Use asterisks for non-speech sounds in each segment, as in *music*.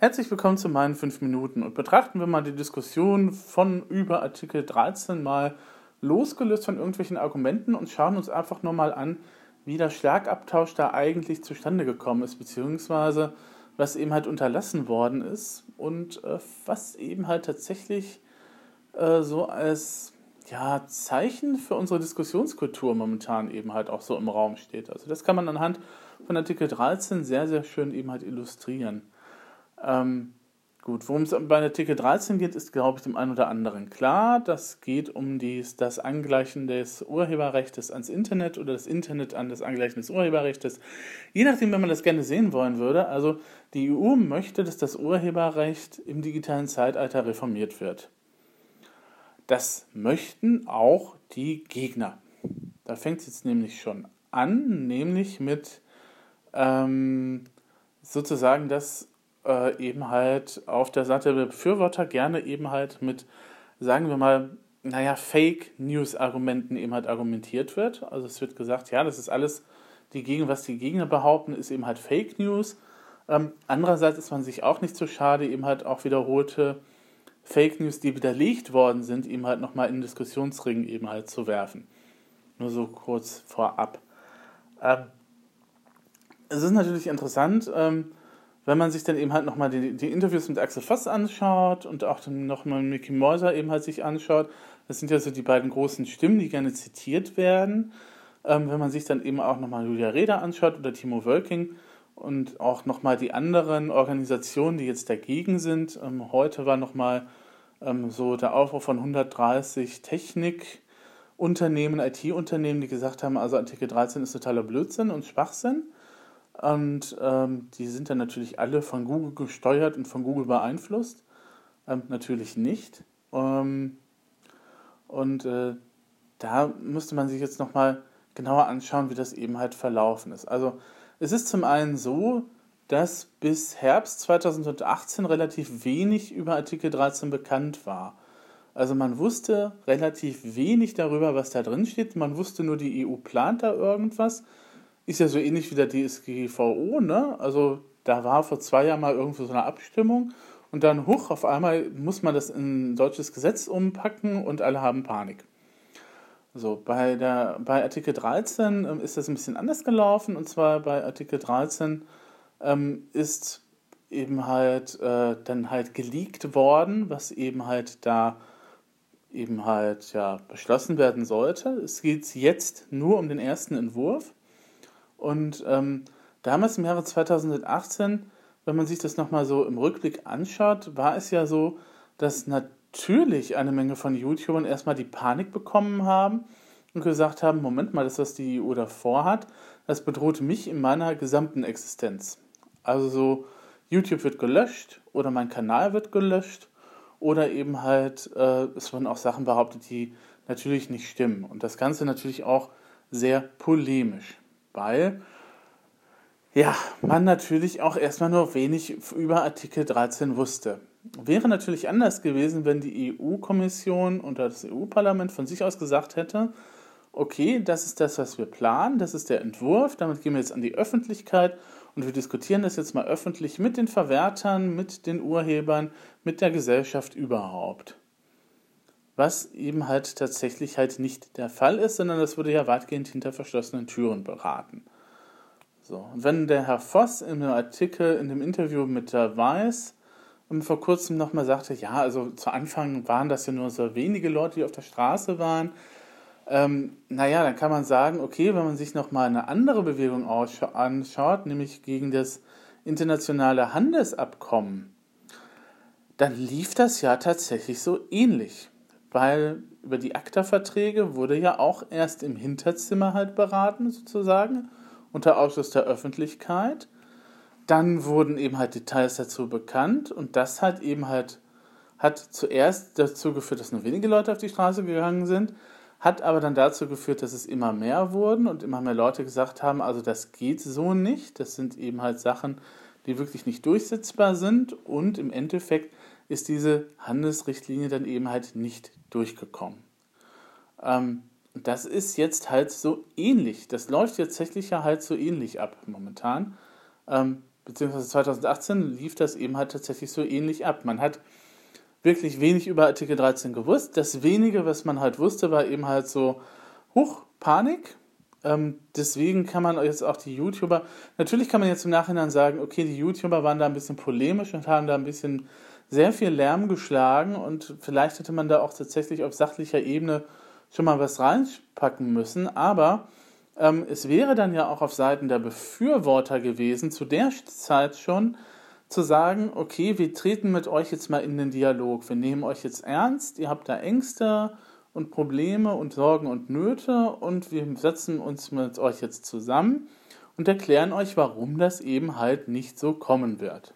Herzlich willkommen zu meinen 5 Minuten und betrachten wir mal die Diskussion von über Artikel 13 mal losgelöst von irgendwelchen Argumenten und schauen uns einfach nur mal an, wie der Schlagabtausch da eigentlich zustande gekommen ist, beziehungsweise was eben halt unterlassen worden ist und äh, was eben halt tatsächlich äh, so als ja, Zeichen für unsere Diskussionskultur momentan eben halt auch so im Raum steht. Also das kann man anhand von Artikel 13 sehr, sehr schön eben halt illustrieren. Ähm, gut, worum es bei Artikel 13 geht, ist, glaube ich, dem einen oder anderen klar. Das geht um dies, das Angleichen des Urheberrechts ans Internet oder das Internet an das Angleichen des Urheberrechts. Je nachdem, wenn man das gerne sehen wollen würde. Also die EU möchte, dass das Urheberrecht im digitalen Zeitalter reformiert wird. Das möchten auch die Gegner. Da fängt es jetzt nämlich schon an, nämlich mit ähm, sozusagen, dass äh, eben halt auf der Seite der Befürworter gerne eben halt mit, sagen wir mal, naja, Fake-News-Argumenten eben halt argumentiert wird. Also es wird gesagt, ja, das ist alles, die Gegen was die Gegner behaupten, ist eben halt Fake News. Ähm, andererseits ist man sich auch nicht so schade, eben halt auch wiederholte Fake News, die widerlegt worden sind, eben halt nochmal in den Diskussionsring eben halt zu werfen. Nur so kurz vorab. Ähm, es ist natürlich interessant, ähm, wenn man sich dann eben halt nochmal die, die Interviews mit Axel Voss anschaut und auch dann nochmal Mickey Mäuser eben halt sich anschaut. Das sind ja so die beiden großen Stimmen, die gerne zitiert werden. Ähm, wenn man sich dann eben auch nochmal Julia Reda anschaut oder Timo Wölking, und auch nochmal die anderen Organisationen, die jetzt dagegen sind. Ähm, heute war nochmal ähm, so der Aufruf von 130 Technikunternehmen, IT-Unternehmen, die gesagt haben, also Artikel 13 ist totaler Blödsinn und Schwachsinn. Und ähm, die sind dann natürlich alle von Google gesteuert und von Google beeinflusst. Ähm, natürlich nicht. Ähm, und äh, da müsste man sich jetzt nochmal genauer anschauen, wie das eben halt verlaufen ist. Also es ist zum einen so, dass bis Herbst 2018 relativ wenig über Artikel 13 bekannt war. Also man wusste relativ wenig darüber, was da drin steht. Man wusste nur, die EU plant da irgendwas. Ist ja so ähnlich wie der DSGVO, ne? Also da war vor zwei Jahren mal irgendwo so eine Abstimmung und dann hoch auf einmal muss man das in ein deutsches Gesetz umpacken und alle haben Panik. So, bei, der, bei Artikel 13 ähm, ist das ein bisschen anders gelaufen. Und zwar bei Artikel 13 ähm, ist eben halt äh, dann halt geleakt worden, was eben halt da eben halt ja beschlossen werden sollte. Es geht jetzt nur um den ersten Entwurf. Und ähm, damals im Jahre 2018, wenn man sich das nochmal so im Rückblick anschaut, war es ja so, dass natürlich eine Menge von YouTubern erstmal die Panik bekommen haben und gesagt haben, Moment mal, das, was die EU davor hat, das bedroht mich in meiner gesamten Existenz. Also so, YouTube wird gelöscht oder mein Kanal wird gelöscht oder eben halt, äh, es wurden auch Sachen behauptet, die natürlich nicht stimmen. Und das Ganze natürlich auch sehr polemisch, weil ja, man natürlich auch erstmal nur wenig über Artikel 13 wusste. Wäre natürlich anders gewesen, wenn die EU-Kommission und das EU-Parlament von sich aus gesagt hätte, okay, das ist das, was wir planen, das ist der Entwurf, damit gehen wir jetzt an die Öffentlichkeit und wir diskutieren das jetzt mal öffentlich mit den Verwertern, mit den Urhebern, mit der Gesellschaft überhaupt. Was eben halt tatsächlich halt nicht der Fall ist, sondern das wurde ja weitgehend hinter verschlossenen Türen beraten. So, und wenn der Herr Voss in dem Artikel, in dem Interview mit der Weiß und vor kurzem nochmal sagte, ja, also zu Anfang waren das ja nur so wenige Leute, die auf der Straße waren. Ähm, naja, dann kann man sagen, okay, wenn man sich nochmal eine andere Bewegung anschaut, nämlich gegen das internationale Handelsabkommen, dann lief das ja tatsächlich so ähnlich. Weil über die ACTA-Verträge wurde ja auch erst im Hinterzimmer halt beraten, sozusagen, unter Ausschluss der Öffentlichkeit. Dann wurden eben halt Details dazu bekannt und das hat eben halt hat zuerst dazu geführt, dass nur wenige Leute auf die Straße gegangen sind, hat aber dann dazu geführt, dass es immer mehr wurden und immer mehr Leute gesagt haben, also das geht so nicht, das sind eben halt Sachen, die wirklich nicht durchsetzbar sind und im Endeffekt ist diese Handelsrichtlinie dann eben halt nicht durchgekommen. Ähm, das ist jetzt halt so ähnlich, das läuft jetzt tatsächlich ja halt so ähnlich ab momentan. Ähm, beziehungsweise 2018 lief das eben halt tatsächlich so ähnlich ab. Man hat wirklich wenig über Artikel 13 gewusst. Das wenige, was man halt wusste, war eben halt so, huch, Panik. Ähm, deswegen kann man jetzt auch die YouTuber, natürlich kann man jetzt im Nachhinein sagen, okay, die YouTuber waren da ein bisschen polemisch und haben da ein bisschen sehr viel Lärm geschlagen und vielleicht hätte man da auch tatsächlich auf sachlicher Ebene schon mal was reinpacken müssen, aber ähm, es wäre dann ja auch auf Seiten der Befürworter gewesen, zu der Zeit schon zu sagen, okay, wir treten mit euch jetzt mal in den Dialog, wir nehmen euch jetzt ernst, ihr habt da Ängste und Probleme und Sorgen und Nöte und wir setzen uns mit euch jetzt zusammen und erklären euch, warum das eben halt nicht so kommen wird.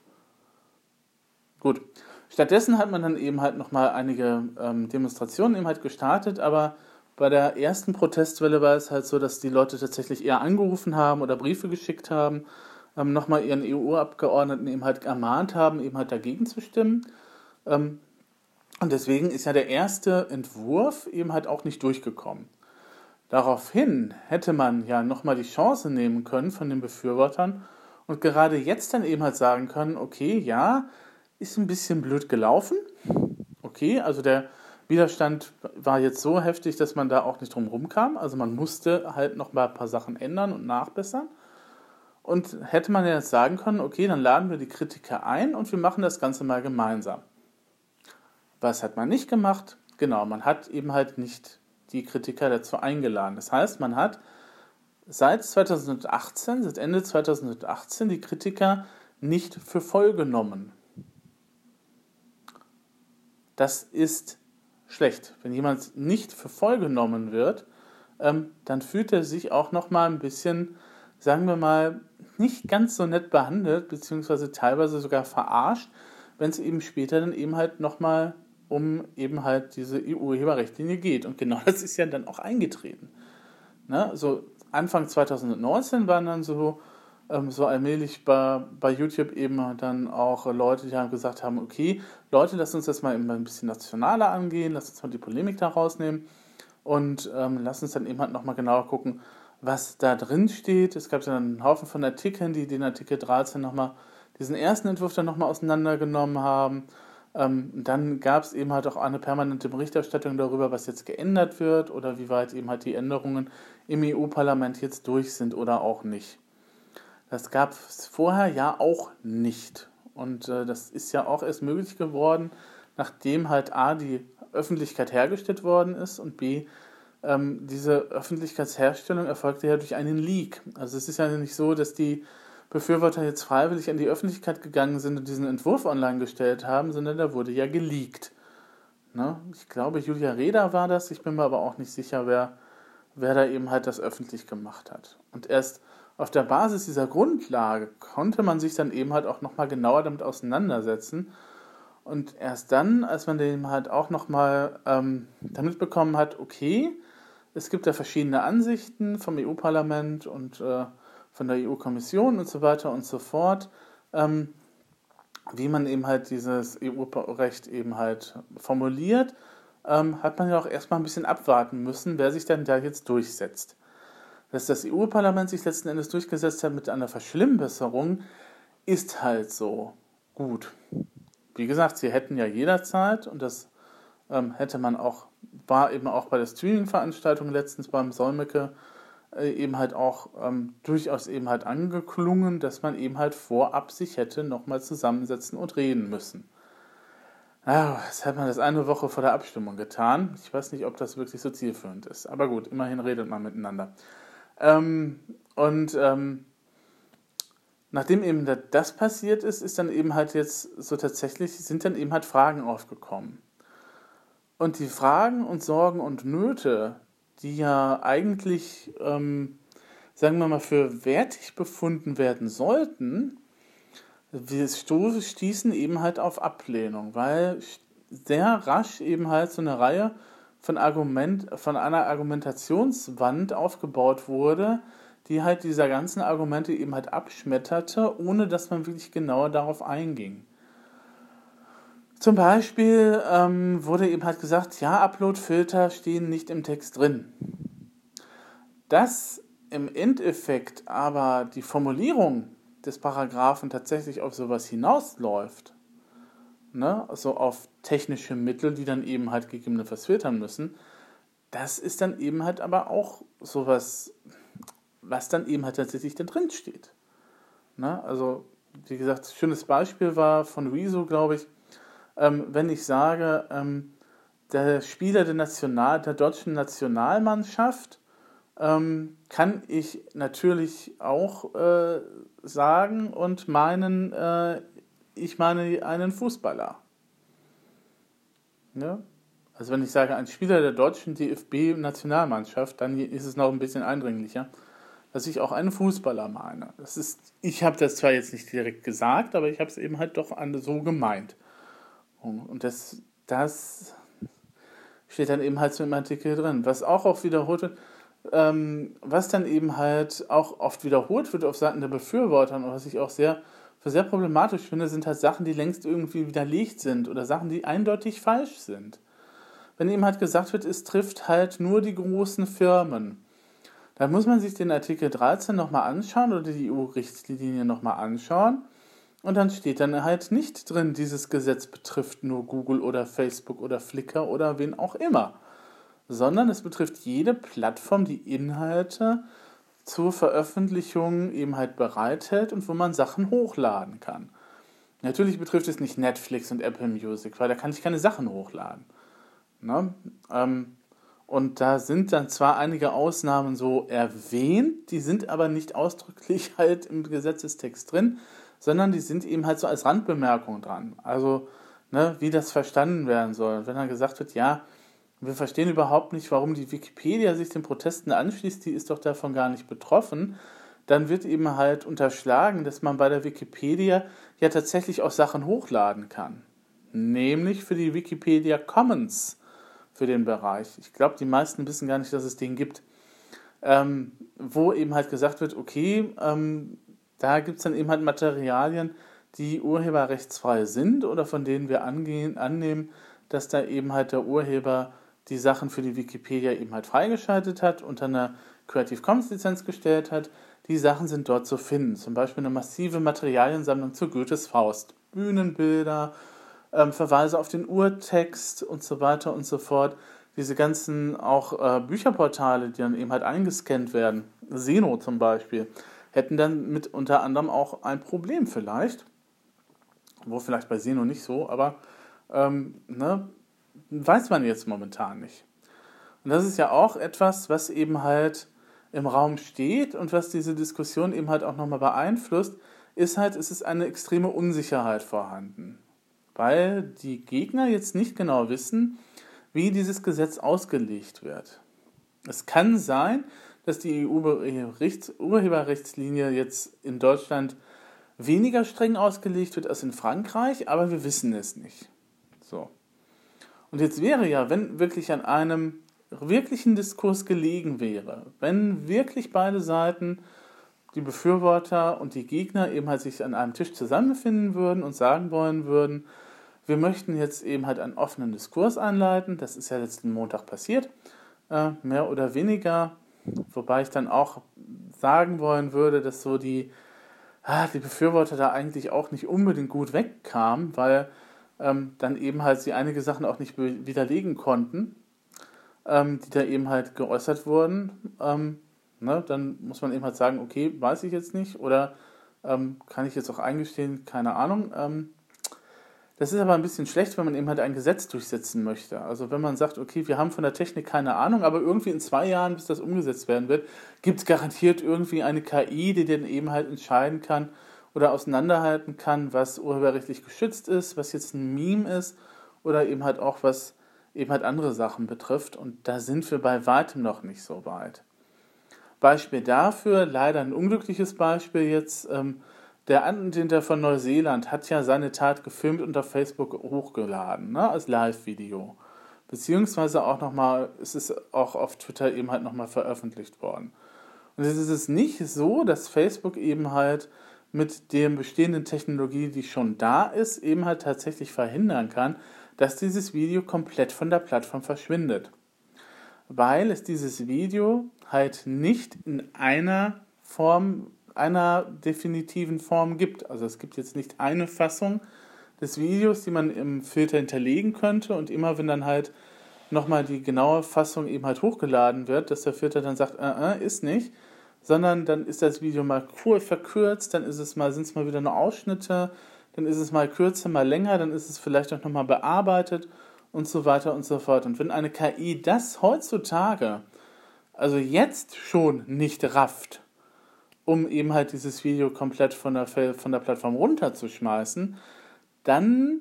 Gut. Stattdessen hat man dann eben halt nochmal einige ähm, Demonstrationen eben halt gestartet, aber bei der ersten Protestwelle war es halt so, dass die Leute tatsächlich eher angerufen haben oder Briefe geschickt haben, ähm, nochmal ihren EU-Abgeordneten eben halt ermahnt haben, eben halt dagegen zu stimmen. Ähm, und deswegen ist ja der erste Entwurf eben halt auch nicht durchgekommen. Daraufhin hätte man ja nochmal die Chance nehmen können von den Befürwortern und gerade jetzt dann eben halt sagen können, okay, ja, ist ein bisschen blöd gelaufen. Okay, also der Widerstand war jetzt so heftig, dass man da auch nicht drum rumkam. Also man musste halt noch mal ein paar Sachen ändern und nachbessern. Und hätte man jetzt sagen können, okay, dann laden wir die Kritiker ein und wir machen das Ganze mal gemeinsam. Was hat man nicht gemacht? Genau, man hat eben halt nicht die Kritiker dazu eingeladen. Das heißt, man hat seit 2018, seit Ende 2018 die Kritiker nicht für voll genommen. Das ist schlecht. Wenn jemand nicht für voll genommen wird, ähm, dann fühlt er sich auch noch mal ein bisschen, sagen wir mal, nicht ganz so nett behandelt, beziehungsweise teilweise sogar verarscht, wenn es eben später dann eben halt nochmal um eben halt diese EU-Urheberrichtlinie geht. Und genau *laughs* das ist ja dann auch eingetreten. Ne? So Anfang 2019 waren dann so, so allmählich bei, bei YouTube eben dann auch Leute, die haben gesagt haben, okay, Leute, lasst uns das mal eben ein bisschen nationaler angehen, lasst uns mal die Polemik da rausnehmen und ähm, lasst uns dann eben halt nochmal genauer gucken, was da drin steht. Es gab dann einen Haufen von Artikeln, die den Artikel 13 nochmal, diesen ersten Entwurf dann nochmal auseinandergenommen haben. Ähm, dann gab es eben halt auch eine permanente Berichterstattung darüber, was jetzt geändert wird oder wie weit eben halt die Änderungen im EU-Parlament jetzt durch sind oder auch nicht. Das gab es vorher ja auch nicht. Und äh, das ist ja auch erst möglich geworden, nachdem halt A, die Öffentlichkeit hergestellt worden ist und B, ähm, diese Öffentlichkeitsherstellung erfolgte ja durch einen Leak. Also es ist ja nicht so, dass die Befürworter jetzt freiwillig in die Öffentlichkeit gegangen sind und diesen Entwurf online gestellt haben, sondern da wurde ja geleakt. Ne? Ich glaube, Julia Reda war das, ich bin mir aber auch nicht sicher, wer, wer da eben halt das öffentlich gemacht hat. Und erst auf der Basis dieser Grundlage konnte man sich dann eben halt auch nochmal genauer damit auseinandersetzen und erst dann, als man dem halt auch nochmal ähm, damit bekommen hat, okay, es gibt da verschiedene Ansichten vom EU-Parlament und äh, von der EU-Kommission und so weiter und so fort, ähm, wie man eben halt dieses EU-Recht eben halt formuliert, ähm, hat man ja auch erstmal ein bisschen abwarten müssen, wer sich dann da jetzt durchsetzt. Dass das EU-Parlament sich letzten Endes durchgesetzt hat mit einer Verschlimmbesserung, ist halt so gut. Wie gesagt, sie hätten ja jederzeit, und das ähm, hätte man auch, war eben auch bei der Streaming-Veranstaltung letztens beim Solmecke äh, eben halt auch ähm, durchaus eben halt angeklungen, dass man eben halt vorab sich hätte nochmal zusammensetzen und reden müssen. Ja, das hat man das eine Woche vor der Abstimmung getan. Ich weiß nicht, ob das wirklich so zielführend ist. Aber gut, immerhin redet man miteinander. Ähm, und ähm, nachdem eben das passiert ist, ist dann eben halt jetzt so tatsächlich, sind dann eben halt Fragen aufgekommen. Und die Fragen und Sorgen und Nöte, die ja eigentlich, ähm, sagen wir mal, für wertig befunden werden sollten, stießen eben halt auf Ablehnung, weil sehr rasch eben halt so eine Reihe von, Argument, von einer Argumentationswand aufgebaut wurde, die halt dieser ganzen Argumente eben halt abschmetterte, ohne dass man wirklich genauer darauf einging. Zum Beispiel ähm, wurde eben halt gesagt, ja, Upload-Filter stehen nicht im Text drin. Dass im Endeffekt aber die Formulierung des Paragraphen tatsächlich auf sowas hinausläuft, ne, also auf technische Mittel, die dann eben halt gegebenenfalls filtern müssen, das ist dann eben halt aber auch sowas, was dann eben halt tatsächlich da drin steht. Ne? Also, wie gesagt, schönes Beispiel war von Rezo, glaube ich, ähm, wenn ich sage, ähm, der Spieler der, National, der deutschen Nationalmannschaft ähm, kann ich natürlich auch äh, sagen und meinen, äh, ich meine einen Fußballer. Ja? Also wenn ich sage ein Spieler der deutschen DFB-Nationalmannschaft, dann ist es noch ein bisschen eindringlicher, dass ich auch einen Fußballer meine. Das ist, ich habe das zwar jetzt nicht direkt gesagt, aber ich habe es eben halt doch so gemeint. Und das, das steht dann eben halt so im Artikel drin. Was auch oft wiederholt wird, ähm, was dann eben halt auch oft wiederholt wird auf Seiten der Befürworter und was ich auch sehr für sehr problematisch finde, sind halt Sachen, die längst irgendwie widerlegt sind oder Sachen, die eindeutig falsch sind. Wenn eben halt gesagt wird, es trifft halt nur die großen Firmen, dann muss man sich den Artikel 13 nochmal anschauen oder die EU-Richtlinie nochmal anschauen. Und dann steht dann halt nicht drin, dieses Gesetz betrifft nur Google oder Facebook oder Flickr oder wen auch immer, sondern es betrifft jede Plattform, die Inhalte zur Veröffentlichung eben halt bereithält und wo man Sachen hochladen kann. Natürlich betrifft es nicht Netflix und Apple Music, weil da kann ich keine Sachen hochladen. Ne? Ähm, und da sind dann zwar einige Ausnahmen so erwähnt, die sind aber nicht ausdrücklich *laughs* halt im Gesetzestext drin, sondern die sind eben halt so als Randbemerkung dran. Also, ne, wie das verstanden werden soll. Wenn dann gesagt wird, ja, wir verstehen überhaupt nicht, warum die Wikipedia sich den Protesten anschließt, die ist doch davon gar nicht betroffen. Dann wird eben halt unterschlagen, dass man bei der Wikipedia ja tatsächlich auch Sachen hochladen kann. Nämlich für die Wikipedia Commons für den Bereich. Ich glaube, die meisten wissen gar nicht, dass es den gibt. Ähm, wo eben halt gesagt wird, okay, ähm, da gibt es dann eben halt Materialien, die urheberrechtsfrei sind oder von denen wir angehen, annehmen, dass da eben halt der Urheber die Sachen für die Wikipedia eben halt freigeschaltet hat, unter einer Creative Commons Lizenz gestellt hat. Die Sachen sind dort zu finden. Zum Beispiel eine massive Materialiensammlung zu Goethes Faust. Bühnenbilder, ähm, Verweise auf den Urtext und so weiter und so fort. Diese ganzen auch äh, Bücherportale, die dann eben halt eingescannt werden, Seno zum Beispiel, hätten dann mit unter anderem auch ein Problem vielleicht. Wo vielleicht bei Seno nicht so, aber ähm, ne, weiß man jetzt momentan nicht. Und das ist ja auch etwas, was eben halt im Raum steht und was diese Diskussion eben halt auch nochmal beeinflusst, ist halt, es ist eine extreme Unsicherheit vorhanden. Weil die Gegner jetzt nicht genau wissen, wie dieses Gesetz ausgelegt wird. Es kann sein, dass die EU-Urheberrechtslinie jetzt in Deutschland weniger streng ausgelegt wird als in Frankreich, aber wir wissen es nicht. So. Und jetzt wäre ja, wenn wirklich an einem wirklichen Diskurs gelegen wäre, wenn wirklich beide Seiten, die Befürworter und die Gegner eben halt sich an einem Tisch zusammenfinden würden und sagen wollen würden, wir möchten jetzt eben halt einen offenen Diskurs einleiten, das ist ja letzten Montag passiert, äh, mehr oder weniger, wobei ich dann auch sagen wollen würde, dass so die, ah, die Befürworter da eigentlich auch nicht unbedingt gut wegkamen, weil ähm, dann eben halt sie einige Sachen auch nicht widerlegen konnten, ähm, die da eben halt geäußert wurden. Ähm, ne, dann muss man eben halt sagen, okay, weiß ich jetzt nicht oder ähm, kann ich jetzt auch eingestehen, keine Ahnung. Ähm, das ist aber ein bisschen schlecht, wenn man eben halt ein Gesetz durchsetzen möchte. Also wenn man sagt, okay, wir haben von der Technik keine Ahnung, aber irgendwie in zwei Jahren, bis das umgesetzt werden wird, gibt es garantiert irgendwie eine KI, die dann eben halt entscheiden kann, oder auseinanderhalten kann, was urheberrechtlich geschützt ist, was jetzt ein Meme ist oder eben halt auch was eben halt andere Sachen betrifft. Und da sind wir bei weitem noch nicht so weit. Beispiel dafür, leider ein unglückliches Beispiel jetzt, ähm, der Anwender von Neuseeland hat ja seine Tat gefilmt und auf Facebook hochgeladen, ne, als Live-Video. Beziehungsweise auch nochmal, es ist auch auf Twitter eben halt nochmal veröffentlicht worden. Und es ist nicht so, dass Facebook eben halt mit der bestehenden Technologie, die schon da ist, eben halt tatsächlich verhindern kann, dass dieses Video komplett von der Plattform verschwindet. Weil es dieses Video halt nicht in einer Form einer definitiven Form gibt. Also es gibt jetzt nicht eine Fassung des Videos, die man im Filter hinterlegen könnte und immer wenn dann halt nochmal die genaue Fassung eben halt hochgeladen wird, dass der Filter dann sagt, äh, äh, ist nicht, sondern dann ist das Video mal cool verkürzt, dann ist es mal, sind es mal wieder nur Ausschnitte, dann ist es mal kürzer, mal länger, dann ist es vielleicht auch nochmal bearbeitet und so weiter und so fort. Und wenn eine KI das heutzutage, also jetzt schon nicht rafft, um eben halt dieses Video komplett von der, von der Plattform runterzuschmeißen, dann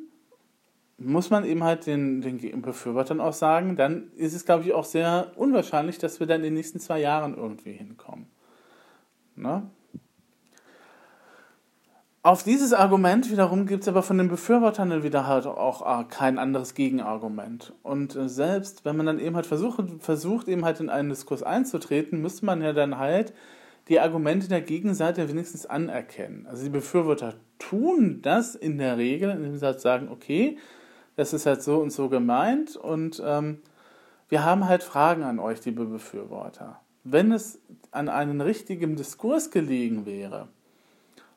muss man eben halt den, den Befürwortern auch sagen, dann ist es, glaube ich, auch sehr unwahrscheinlich, dass wir dann in den nächsten zwei Jahren irgendwie hinkommen. Ne? Auf dieses Argument wiederum gibt es aber von den Befürwortern dann wieder halt auch äh, kein anderes Gegenargument. Und äh, selbst wenn man dann eben halt versucht, versucht, eben halt in einen Diskurs einzutreten, müsste man ja dann halt die Argumente der Gegenseite wenigstens anerkennen. Also die Befürworter tun das in der Regel, indem sie halt sagen, okay, das ist halt so und so gemeint und ähm, wir haben halt Fragen an euch, liebe Befürworter. Wenn es an einem richtigen Diskurs gelegen wäre,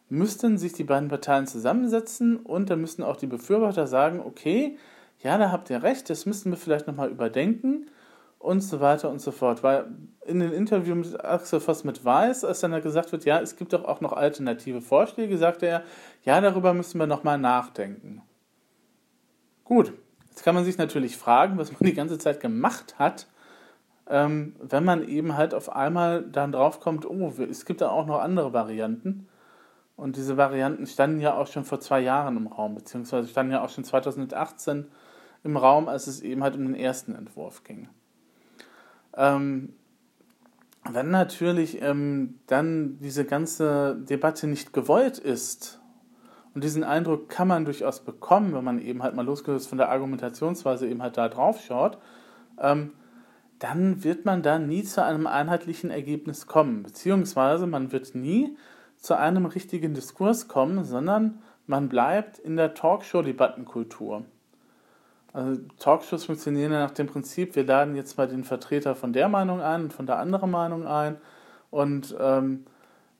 müssten sich die beiden Parteien zusammensetzen und dann müssten auch die Befürworter sagen, okay, ja, da habt ihr recht, das müssten wir vielleicht nochmal überdenken und so weiter und so fort. Weil in dem Interview mit Axel Voss mit Weiß, als dann da gesagt wird, ja, es gibt doch auch noch alternative Vorschläge, sagte er, ja, darüber müssen wir nochmal nachdenken. Gut, jetzt kann man sich natürlich fragen, was man die ganze Zeit gemacht hat, ähm, wenn man eben halt auf einmal dann draufkommt, oh, es gibt da auch noch andere Varianten. Und diese Varianten standen ja auch schon vor zwei Jahren im Raum, beziehungsweise standen ja auch schon 2018 im Raum, als es eben halt um den ersten Entwurf ging. Ähm, wenn natürlich ähm, dann diese ganze Debatte nicht gewollt ist, und diesen Eindruck kann man durchaus bekommen, wenn man eben halt mal losgelöst von der Argumentationsweise eben halt da drauf schaut, ähm, dann wird man da nie zu einem einheitlichen Ergebnis kommen, beziehungsweise man wird nie zu einem richtigen Diskurs kommen, sondern man bleibt in der Talkshow-Debattenkultur. Also Talkshows funktionieren ja nach dem Prinzip, wir laden jetzt mal den Vertreter von der Meinung ein und von der anderen Meinung ein und ähm,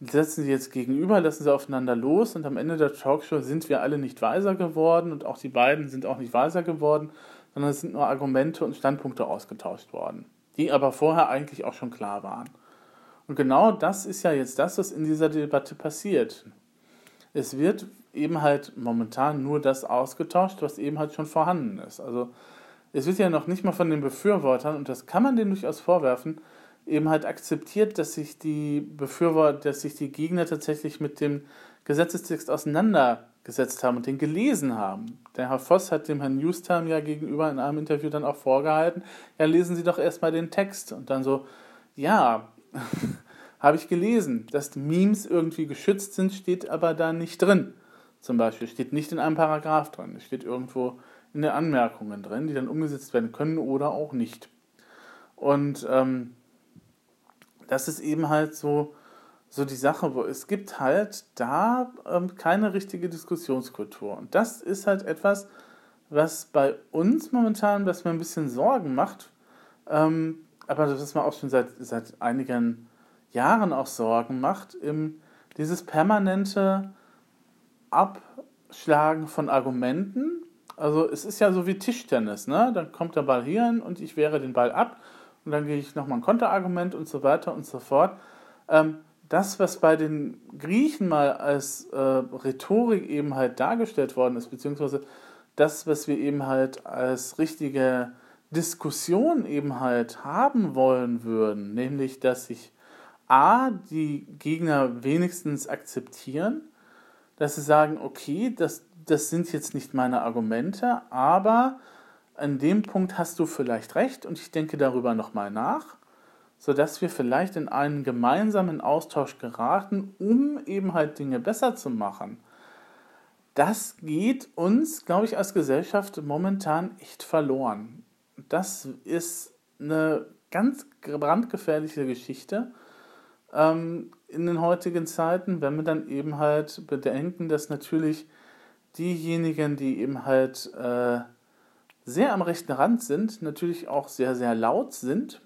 setzen sie jetzt gegenüber, lassen sie aufeinander los und am Ende der Talkshow sind wir alle nicht weiser geworden und auch die beiden sind auch nicht weiser geworden, sondern es sind nur Argumente und Standpunkte ausgetauscht worden, die aber vorher eigentlich auch schon klar waren. Und genau das ist ja jetzt das, was in dieser Debatte passiert. Es wird eben halt momentan nur das ausgetauscht, was eben halt schon vorhanden ist. Also es wird ja noch nicht mal von den Befürwortern, und das kann man denen durchaus vorwerfen, eben halt akzeptiert, dass sich die Befürworter, dass sich die Gegner tatsächlich mit dem Gesetzestext auseinandergesetzt haben und den gelesen haben. Der Herr Voss hat dem Herrn Newstime ja gegenüber in einem Interview dann auch vorgehalten, ja, lesen Sie doch erstmal den Text. Und dann so, ja, *laughs* habe ich gelesen, dass Memes irgendwie geschützt sind, steht aber da nicht drin. Zum Beispiel steht nicht in einem Paragraph drin, es steht irgendwo in den Anmerkungen drin, die dann umgesetzt werden können oder auch nicht. Und ähm, das ist eben halt so, so die Sache, wo es gibt halt da ähm, keine richtige Diskussionskultur. Und das ist halt etwas, was bei uns momentan, was mir ein bisschen Sorgen macht, ähm, aber das ist mir auch schon seit, seit einigen Jahren auch Sorgen macht, im, dieses permanente Abschlagen von Argumenten. Also es ist ja so wie Tischtennis, ne? Dann kommt der Ball hier hin und ich wehre den Ball ab und dann gehe ich nochmal ein Konterargument und so weiter und so fort. Ähm, das, was bei den Griechen mal als äh, Rhetorik eben halt dargestellt worden ist, beziehungsweise das, was wir eben halt als richtige Diskussion eben halt haben wollen würden, nämlich dass sich A, die Gegner wenigstens akzeptieren, dass sie sagen, okay, das, das sind jetzt nicht meine Argumente, aber an dem Punkt hast du vielleicht recht und ich denke darüber nochmal nach, sodass wir vielleicht in einen gemeinsamen Austausch geraten, um eben halt Dinge besser zu machen. Das geht uns, glaube ich, als Gesellschaft momentan echt verloren das ist eine ganz brandgefährliche Geschichte ähm, in den heutigen Zeiten, wenn wir dann eben halt bedenken, dass natürlich diejenigen, die eben halt äh, sehr am rechten Rand sind, natürlich auch sehr, sehr laut sind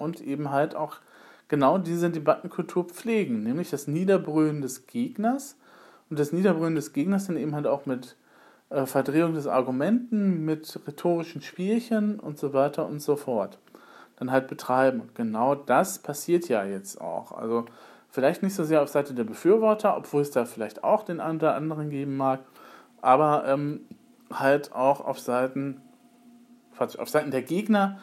und eben halt auch genau diese Debattenkultur pflegen, nämlich das Niederbrüllen des Gegners und das Niederbrüllen des Gegners dann eben halt auch mit äh, Verdrehung des Argumenten, mit rhetorischen Spielchen und so weiter und so fort dann halt betreiben. Genau das passiert ja jetzt auch. Also vielleicht nicht so sehr auf Seite der Befürworter, obwohl es da vielleicht auch den einen oder anderen geben mag, aber ähm, halt auch auf Seiten, auf Seiten der Gegner,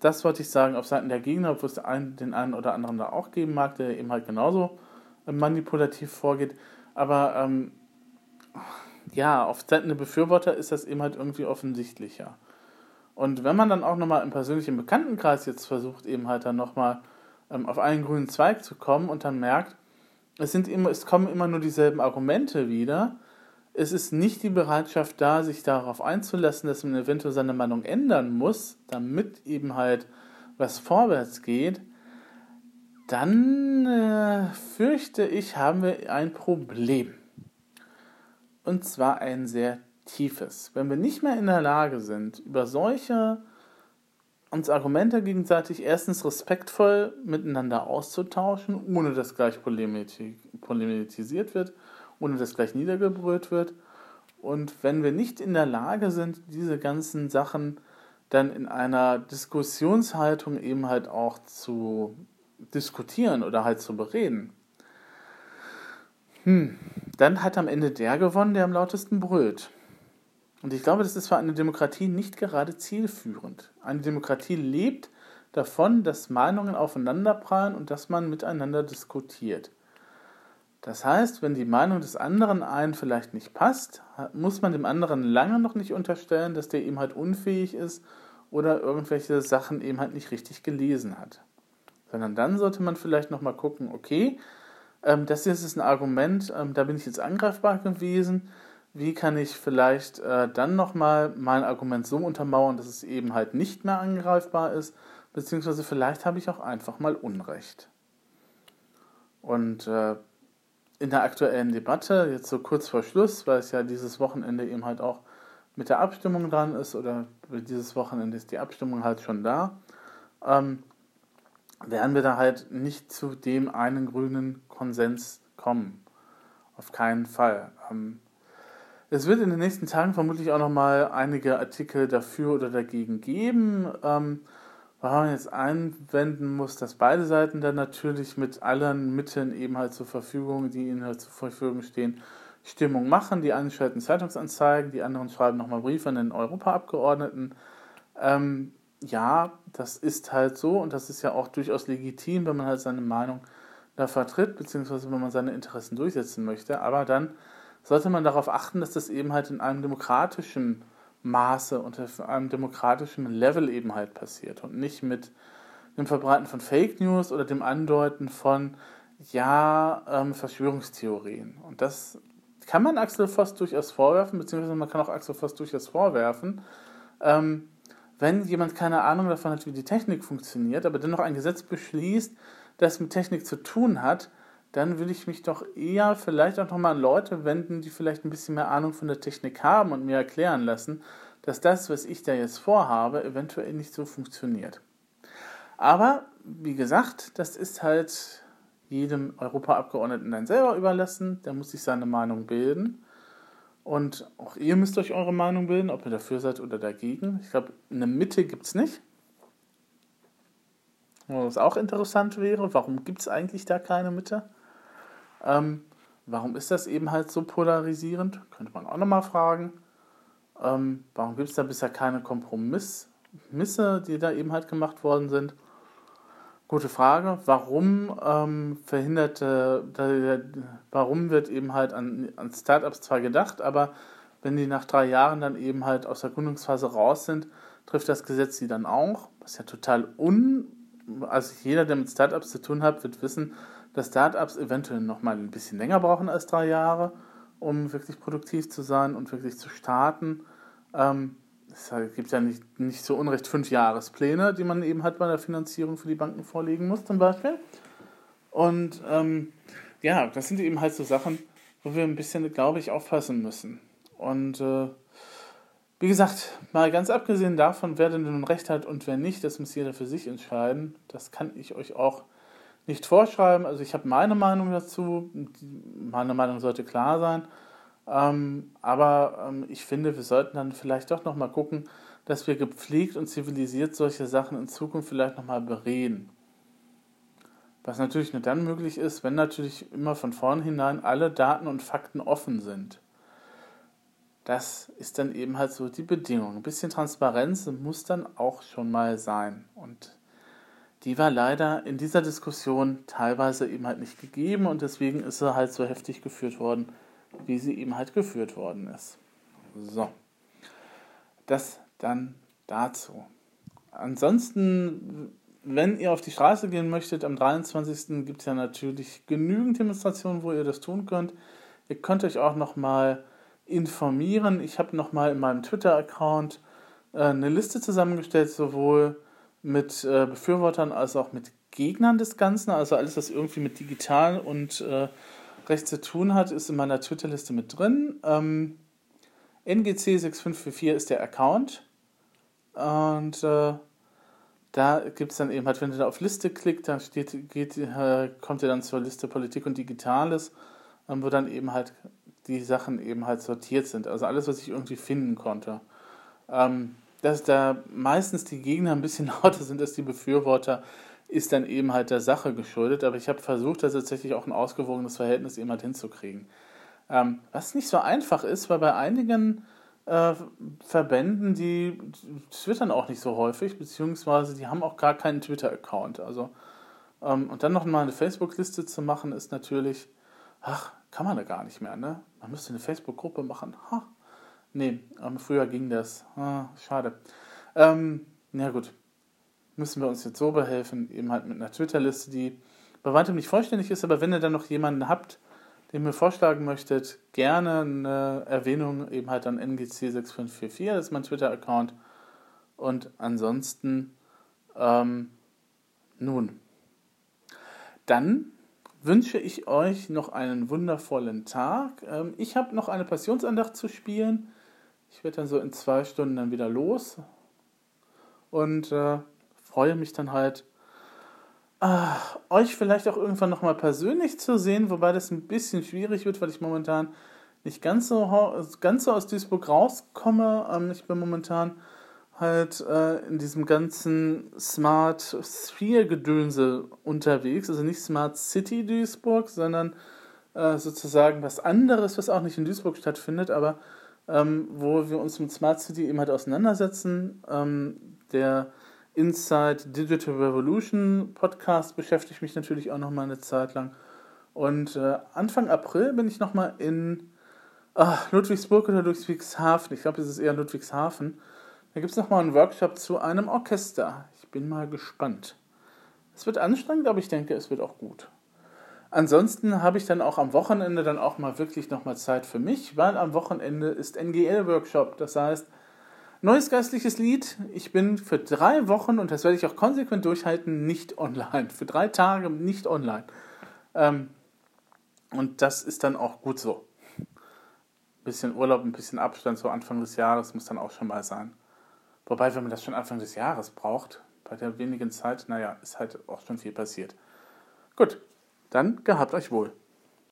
das wollte ich sagen, auf Seiten der Gegner, obwohl es einen, den einen oder anderen da auch geben mag, der eben halt genauso äh, manipulativ vorgeht. Aber ähm, ja, auf Seiten der Befürworter ist das eben halt irgendwie offensichtlicher. Und wenn man dann auch nochmal im persönlichen Bekanntenkreis jetzt versucht, eben halt dann nochmal ähm, auf einen grünen Zweig zu kommen und dann merkt, es, sind immer, es kommen immer nur dieselben Argumente wieder, es ist nicht die Bereitschaft da, sich darauf einzulassen, dass man eventuell seine Meinung ändern muss, damit eben halt was vorwärts geht, dann äh, fürchte ich, haben wir ein Problem. Und zwar ein sehr Tiefes. Wenn wir nicht mehr in der Lage sind, über solche uns Argumente gegenseitig erstens respektvoll miteinander auszutauschen, ohne dass gleich polemisiert wird, ohne dass gleich niedergebrüllt wird. Und wenn wir nicht in der Lage sind, diese ganzen Sachen dann in einer Diskussionshaltung eben halt auch zu diskutieren oder halt zu bereden, hm, dann hat am Ende der gewonnen, der am lautesten brüllt. Und ich glaube, das ist für eine Demokratie nicht gerade zielführend. Eine Demokratie lebt davon, dass Meinungen aufeinanderprallen und dass man miteinander diskutiert. Das heißt, wenn die Meinung des anderen einen vielleicht nicht passt, muss man dem anderen lange noch nicht unterstellen, dass der eben halt unfähig ist oder irgendwelche Sachen eben halt nicht richtig gelesen hat. Sondern dann sollte man vielleicht nochmal gucken, okay, ähm, das hier ist ein Argument, ähm, da bin ich jetzt angreifbar gewesen, wie kann ich vielleicht äh, dann nochmal mein Argument so untermauern, dass es eben halt nicht mehr angreifbar ist, beziehungsweise vielleicht habe ich auch einfach mal Unrecht. Und äh, in der aktuellen Debatte, jetzt so kurz vor Schluss, weil es ja dieses Wochenende eben halt auch mit der Abstimmung dran ist, oder dieses Wochenende ist die Abstimmung halt schon da, ähm, werden wir da halt nicht zu dem einen grünen Konsens kommen. Auf keinen Fall. Ähm, es wird in den nächsten Tagen vermutlich auch nochmal einige Artikel dafür oder dagegen geben. Ähm, weil man jetzt einwenden muss, dass beide Seiten dann natürlich mit allen Mitteln eben halt zur Verfügung, die ihnen halt zur Verfügung stehen, Stimmung machen. Die einen schalten Zeitungsanzeigen, die anderen schreiben nochmal Briefe an den Europaabgeordneten. Ähm, ja, das ist halt so und das ist ja auch durchaus legitim, wenn man halt seine Meinung da vertritt, beziehungsweise wenn man seine Interessen durchsetzen möchte. Aber dann sollte man darauf achten, dass das eben halt in einem demokratischen Maße und auf einem demokratischen Level eben halt passiert und nicht mit dem Verbreiten von Fake News oder dem Andeuten von ja, ähm, Verschwörungstheorien. Und das kann man Axel Voss durchaus vorwerfen, beziehungsweise man kann auch Axel Voss durchaus vorwerfen, ähm, wenn jemand keine Ahnung davon hat, wie die Technik funktioniert, aber dennoch ein Gesetz beschließt, das mit Technik zu tun hat, dann würde ich mich doch eher vielleicht auch nochmal an Leute wenden, die vielleicht ein bisschen mehr Ahnung von der Technik haben und mir erklären lassen, dass das, was ich da jetzt vorhabe, eventuell nicht so funktioniert. Aber wie gesagt, das ist halt jedem Europaabgeordneten dann selber überlassen. Der muss sich seine Meinung bilden. Und auch ihr müsst euch eure Meinung bilden, ob ihr dafür seid oder dagegen. Ich glaube, eine Mitte gibt es nicht. Was auch interessant wäre, warum gibt es eigentlich da keine Mitte? Ähm, warum ist das eben halt so polarisierend? Könnte man auch nochmal fragen. Ähm, warum gibt es da bisher keine Kompromisse, die da eben halt gemacht worden sind? Gute Frage. Warum ähm, verhindert, äh, warum wird eben halt an, an Startups zwar gedacht, aber wenn die nach drei Jahren dann eben halt aus der Gründungsphase raus sind, trifft das Gesetz sie dann auch, was ja total un, also jeder, der mit Startups zu tun hat, wird wissen, dass Startups eventuell noch mal ein bisschen länger brauchen als drei Jahre, um wirklich produktiv zu sein und wirklich zu starten. Ähm, es gibt ja nicht, nicht so unrecht fünf Jahrespläne, die man eben halt bei der Finanzierung für die Banken vorlegen muss, zum Beispiel. Und ähm, ja, das sind eben halt so Sachen, wo wir ein bisschen, glaube ich, aufpassen müssen. Und äh, wie gesagt, mal ganz abgesehen davon, wer denn nun recht hat und wer nicht, das muss jeder für sich entscheiden. Das kann ich euch auch nicht vorschreiben. Also ich habe meine Meinung dazu. Meine Meinung sollte klar sein. Ähm, aber ähm, ich finde, wir sollten dann vielleicht doch nochmal gucken, dass wir gepflegt und zivilisiert solche Sachen in Zukunft vielleicht nochmal bereden. Was natürlich nur dann möglich ist, wenn natürlich immer von vornherein alle Daten und Fakten offen sind. Das ist dann eben halt so die Bedingung. Ein bisschen Transparenz muss dann auch schon mal sein. Und die war leider in dieser Diskussion teilweise eben halt nicht gegeben und deswegen ist sie halt so heftig geführt worden, wie sie eben halt geführt worden ist. So. Das dann dazu. Ansonsten, wenn ihr auf die Straße gehen möchtet, am 23. gibt es ja natürlich genügend Demonstrationen, wo ihr das tun könnt. Ihr könnt euch auch nochmal informieren. Ich habe nochmal in meinem Twitter-Account äh, eine Liste zusammengestellt, sowohl mit äh, Befürwortern als auch mit Gegnern des Ganzen. Also alles, was irgendwie mit digital und äh, Recht zu tun hat, ist in meiner Twitter-Liste mit drin. Ähm, NGC6544 ist der Account. Und äh, da gibt es dann eben halt, wenn ihr da auf Liste klickt, dann steht, geht, äh, kommt ihr dann zur Liste Politik und Digitales, ähm, wo dann eben halt die Sachen eben halt sortiert sind. Also alles, was ich irgendwie finden konnte. Ähm, dass da meistens die Gegner ein bisschen *laughs* lauter sind als die Befürworter, ist dann eben halt der Sache geschuldet. Aber ich habe versucht, da tatsächlich auch ein ausgewogenes Verhältnis eben halt hinzukriegen. Ähm, was nicht so einfach ist, weil bei einigen äh, Verbänden, die twittern auch nicht so häufig, beziehungsweise die haben auch gar keinen Twitter-Account. Also, ähm, und dann noch mal eine Facebook-Liste zu machen, ist natürlich, ach, kann man da gar nicht mehr, ne? Man müsste eine Facebook-Gruppe machen. Ha. Nee, früher ging das. Ah, schade. Ähm, na gut, müssen wir uns jetzt so behelfen, eben halt mit einer Twitter-Liste, die bei weitem nicht vollständig ist, aber wenn ihr dann noch jemanden habt, den ihr vorschlagen möchtet, gerne eine Erwähnung eben halt an NGC6544, das ist mein Twitter-Account. Und ansonsten, ähm, nun, dann wünsche ich euch noch einen wundervollen Tag. Ähm, ich habe noch eine Passionsandacht zu spielen. Ich werde dann so in zwei Stunden dann wieder los und äh, freue mich dann halt, äh, euch vielleicht auch irgendwann nochmal persönlich zu sehen, wobei das ein bisschen schwierig wird, weil ich momentan nicht ganz so, ganz so aus Duisburg rauskomme. Ähm, ich bin momentan halt äh, in diesem ganzen Smart Sphere-Gedönse unterwegs. Also nicht Smart City Duisburg, sondern äh, sozusagen was anderes, was auch nicht in Duisburg stattfindet, aber ähm, wo wir uns mit Smart City eben halt auseinandersetzen. Ähm, der Inside Digital Revolution Podcast beschäftigt mich natürlich auch noch mal eine Zeit lang. Und äh, Anfang April bin ich noch mal in ach, Ludwigsburg oder Ludwigshafen. Ich glaube, es ist eher Ludwigshafen. Da gibt es noch mal einen Workshop zu einem Orchester. Ich bin mal gespannt. Es wird anstrengend, aber ich denke, es wird auch gut. Ansonsten habe ich dann auch am Wochenende dann auch mal wirklich noch mal Zeit für mich, weil am Wochenende ist NGL-Workshop. Das heißt, neues geistliches Lied. Ich bin für drei Wochen, und das werde ich auch konsequent durchhalten, nicht online. Für drei Tage nicht online. Ähm, und das ist dann auch gut so. Ein bisschen Urlaub, ein bisschen Abstand, so Anfang des Jahres muss dann auch schon mal sein. Wobei, wenn man das schon Anfang des Jahres braucht, bei der wenigen Zeit, naja, ist halt auch schon viel passiert. Gut, dann gehabt euch wohl.